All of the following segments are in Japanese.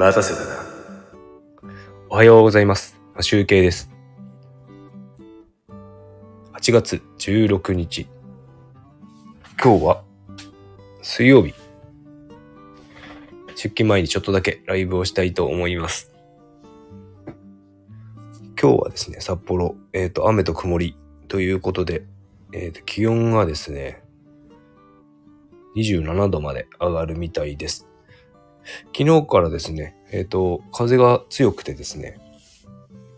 待たせたな。おはようございます。集計です。8月16日。今日は水曜日。出勤前にちょっとだけライブをしたいと思います。今日はですね、札幌、えっ、と、雨と曇りということで、えっ、と、気温がですね、27度まで上がるみたいです。昨日からですね、えっ、と、風が強くてですね、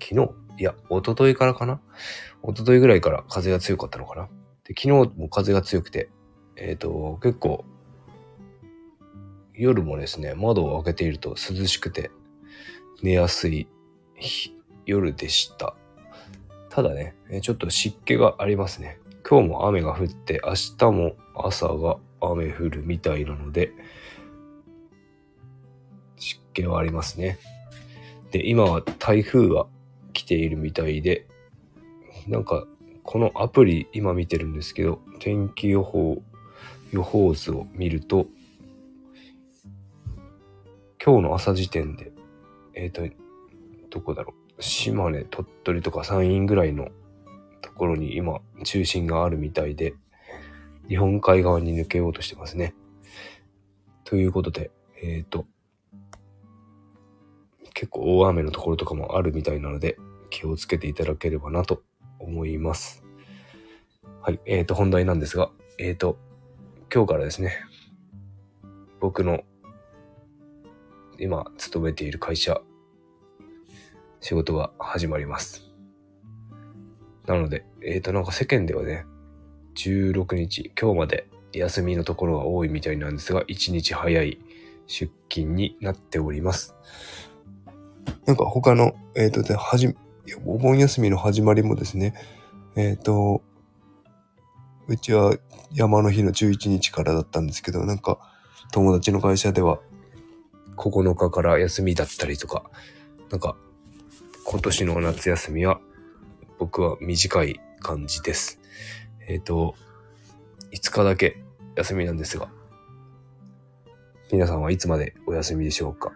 昨日？いや、一昨日からかな？一昨日ぐらいから風が強かったのかな？で、昨日も風が強くて、えっ、と、結構、夜もですね、窓を開けていると涼しくて、寝やすい夜でした。ただね、ちょっと湿気がありますね。今日も雨が降って、明日も朝が雨降るみたいなので、気はありますね。で、今は台風が来ているみたいで、なんか、このアプリ今見てるんですけど、天気予報、予報図を見ると、今日の朝時点で、えっ、と、どこだろう、島根、鳥取とか山陰ぐらいのところに今、中心があるみたいで、日本海側に抜けようとしてますね。ということで、えっ、と、結構大雨のところとかもあるみたいなので、気をつけていただければなと思います。はい、えっ、と、本題なんですが、えっ、と、今日からですね、僕の今勤めている会社、仕事が始まります。なので、えっ、と、なんか世間ではね、16日、今日まで休みのところが多いみたいなんですが、1日早い出勤になっております。なんか他の、えっ、と、はじ、お盆休みの始まりもですね、えっ、と、うちは山の日の11日からだったんですけど、なんか友達の会社では9日から休みだったりとか、なんか今年の夏休みは僕は短い感じです。えっ、と、5日だけ休みなんですが、皆さんはいつまでお休みでしょうか？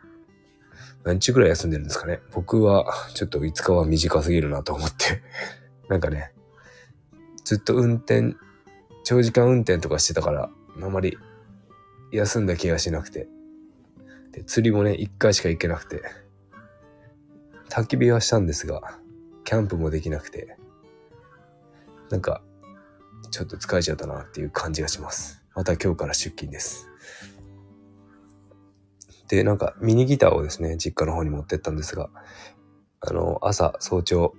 何日ぐらい休んでるんですかね？僕はちょっと5日は短すぎるなと思って。なんかね、ずっと運転、長時間運転とかしてたから、あまり休んだ気がしなくて。で、釣りもね、1回しか行けなくて。焚き火はしたんですが、キャンプもできなくて。なんか、ちょっと疲れちゃったなっていう感じがします。また今日から出勤です。で、なんかミニギターをですね、実家の方に持ってったんですが、あの、朝、早朝、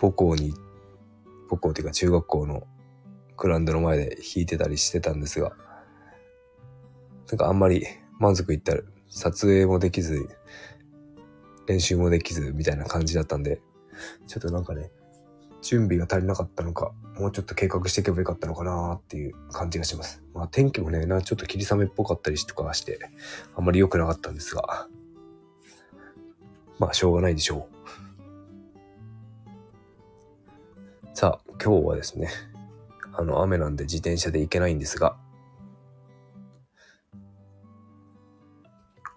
母校に、母校っていうか中学校のグラウンドの前で弾いてたりしてたんですが、なんかあんまり満足いったら、撮影もできず、練習もできず、みたいな感じだったんで、ちょっとなんかね、準備が足りなかったのか、もうちょっと計画していけばよかったのかなっていう感じがします。まあ天気もね、なちょっと霧雨っぽかったりとかして、あんまり良くなかったんですが、まあしょうがないでしょう。さあ、今日はですね、あの雨なんで自転車で行けないんですが、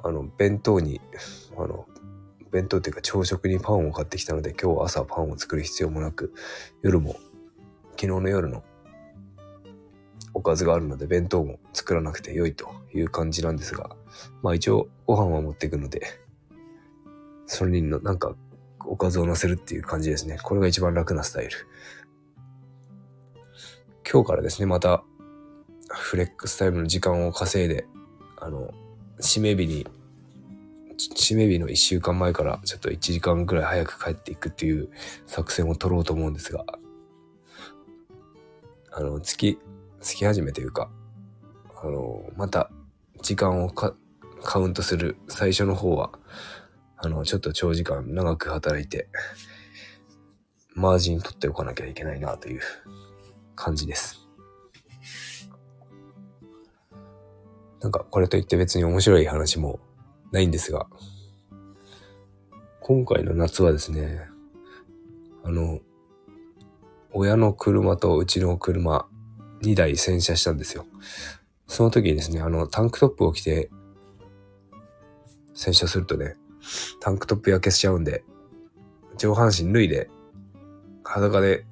あの、弁当に、あの、弁当っていうか朝食にパンを買ってきたので今日は朝パンを作る必要もなく夜も昨日の夜のおかずがあるので弁当も作らなくて良いという感じなんですがまあ一応ご飯は持っていくのでそれにのなんかおかずを乗せるっていう感じですね。これが一番楽なスタイル。今日からですねまたフレックスタイムの時間を稼いであの締め日に締め日の1週間前からちょっと1時間ぐらい早く帰っていくっていう作戦を取ろうと思うんですが、あの、月、月始めというか、あの、また時間をカカウントする最初の方は、あの、ちょっと長時間長く働いて、マージン取っておかなきゃいけないなという感じです。なんかこれといって別に面白い話もないんですが、今回の夏はですね、あの、親の車とうちの車2台洗車したんですよ。その時にですね、あの、タンクトップを着て洗車するとね、タンクトップ焼けしちゃうんで、上半身脱いで、裸で、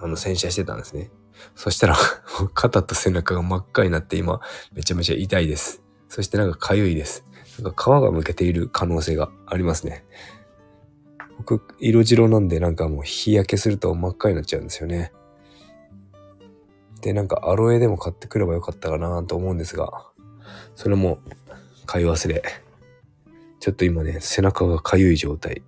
あの、洗車してたんですね。そしたら 肩と背中が真っ赤になって今、めちゃめちゃ痛いです。そしてなんか痒いです。なんか皮がむけている可能性がありますね。僕、色白なんでなんかもう日焼けすると真っ赤になっちゃうんですよね。で、なんかアロエでも買ってくればよかったかなと思うんですが、それも買い忘れ。ちょっと今ね、背中が痒い状態。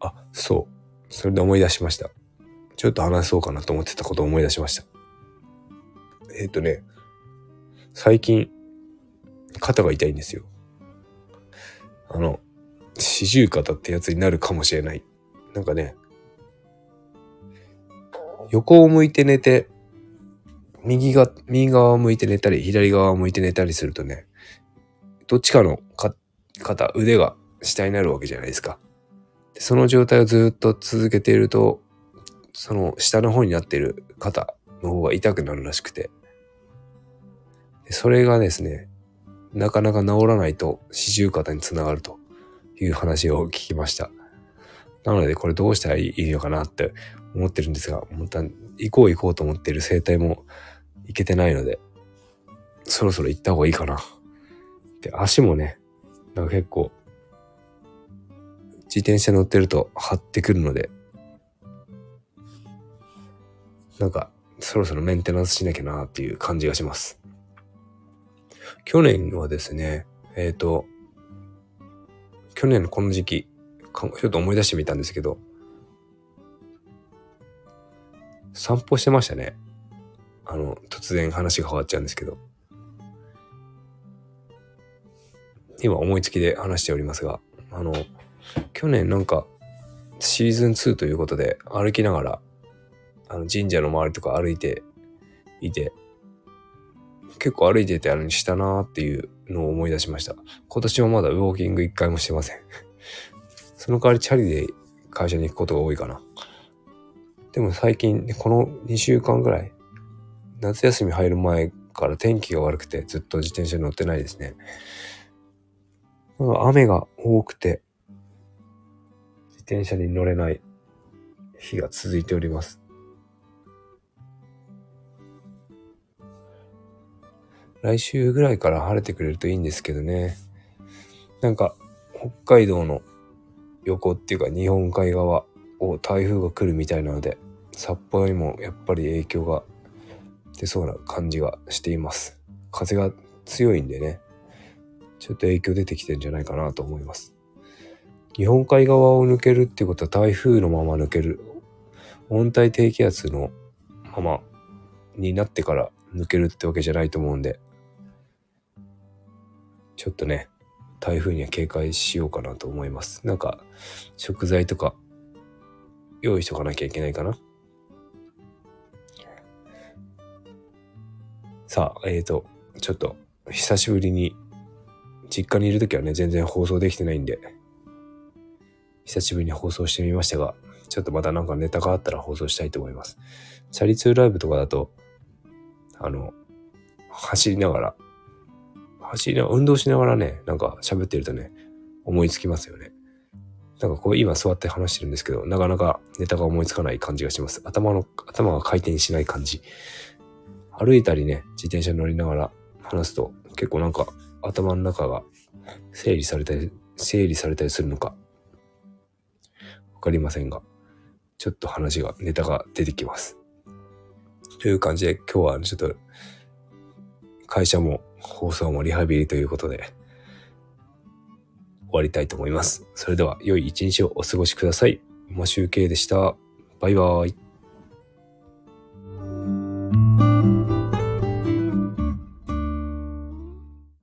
あ、そう。それで思い出しました。ちょっと話そうかなと思ってたことを思い出しました。えっ、ー、とね、最近、肩が痛いんですよ。あの、四十肩ってやつになるかもしれない。なんかね、横を向いて寝て、右が、右側を向いて寝たり、左側を向いて寝たりするとね、どっちかのか肩、腕が下になるわけじゃないですか。その状態をずっと続けていると、その下の方になってる肩の方が痛くなるらしくて。それがですね、なかなか治らないと四十肩につながるという話を聞きました。なのでこれどうしたらいいのかなって思ってるんですが、また行こう行こうと思ってる生態も行けてないので、そろそろ行った方がいいかな。で、足もね、なんか結構、自転車乗ってると張ってくるので、なんか、そろそろメンテナンスしなきゃなっていう感じがします。去年はですね、えっ、ー、と、去年のこの時期、ちょっと思い出してみたんですけど、散歩してましたね。あの、突然話が変わっちゃうんですけど。今思いつきで話しておりますが、あの、去年なんかシーズン2ということで歩きながら、あの神社の周りとか歩いていて、結構歩いててあれにしたなーっていうのを思い出しました。今年はまだウォーキング一回もしてません。その代わりチャリで会社に行くことが多いかな。でも最近、この2週間ぐらい、夏休み入る前から天気が悪くてずっと自転車に乗ってないですね。雨が多くて、自転車に乗れない日が続いております。来週ぐらいから晴れてくれるといいんですけどね。なんか、北海道の横っていうか日本海側を台風が来るみたいなので、札幌にもやっぱり影響が出そうな感じがしています。風が強いんでね、ちょっと影響出てきてんじゃないかなと思います。日本海側を抜けるっていうことは台風のまま抜ける。温帯低気圧のままになってから抜けるってわけじゃないと思うんで、ちょっとね、台風には警戒しようかなと思います。なんか、食材とか用意しとかなきゃいけないかな。さあ、えっ、ー、と、ちょっと久しぶりに実家にいる時はね、全然放送できてないんで、久しぶりに放送してみましたが、ちょっとまたなんかネタがあったら放送したいと思います。チャリ通ライブとかだと、あの、走りながら、走りながら、運動しながらね、なんか喋ってるとね、思いつきますよね。なんかこう今座って話してるんですけど、なかなかネタが思いつかない感じがします。頭の、頭が回転しない感じ。歩いたりね、自転車乗りながら話すと結構なんか頭の中が整理されたり、整理されたりするのか、わかりませんが、ちょっと話が、ネタが出てきます。という感じで今日はちょっと会社も放送もリハビリということで終わりたいと思います。それでは良い一日をお過ごしください。マシュウケイでした。バイバーイ。